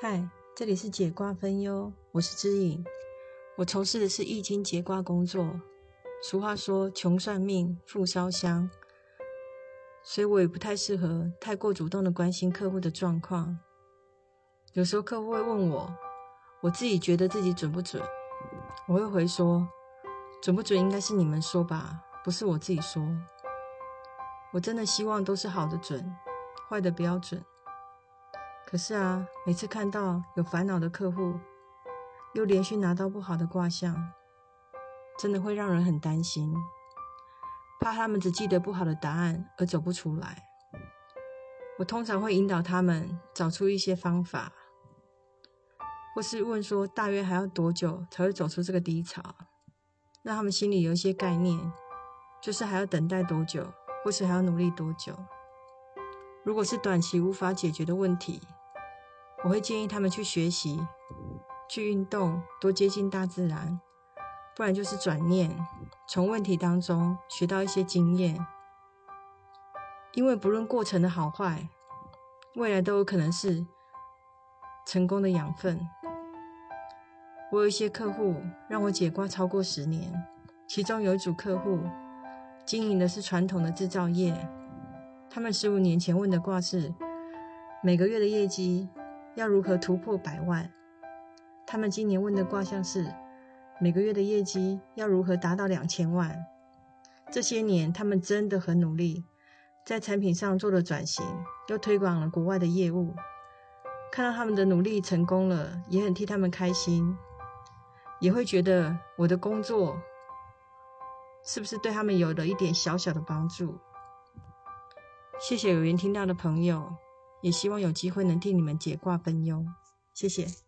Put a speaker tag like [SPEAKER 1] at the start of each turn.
[SPEAKER 1] 嗨，这里是解卦分忧，我是知影。我从事的是易经解卦工作。俗话说“穷算命，富烧香”，所以我也不太适合太过主动的关心客户的状况。有时候客户会问我，我自己觉得自己准不准？我会回说，准不准应该是你们说吧，不是我自己说。我真的希望都是好的准，坏的不要准。可是啊，每次看到有烦恼的客户，又连续拿到不好的卦象，真的会让人很担心，怕他们只记得不好的答案而走不出来。我通常会引导他们找出一些方法，或是问说大约还要多久才会走出这个低潮，让他们心里有一些概念，就是还要等待多久，或是还要努力多久。如果是短期无法解决的问题，我会建议他们去学习、去运动，多接近大自然，不然就是转念，从问题当中学到一些经验。因为不论过程的好坏，未来都有可能是成功的养分。我有一些客户让我解卦超过十年，其中有一组客户经营的是传统的制造业，他们十五年前问的卦是每个月的业绩。要如何突破百万？他们今年问的卦象是每个月的业绩要如何达到两千万？这些年他们真的很努力，在产品上做了转型，又推广了国外的业务。看到他们的努力成功了，也很替他们开心，也会觉得我的工作是不是对他们有了一点小小的帮助？谢谢有缘听到的朋友。也希望有机会能替你们解卦分忧，谢谢。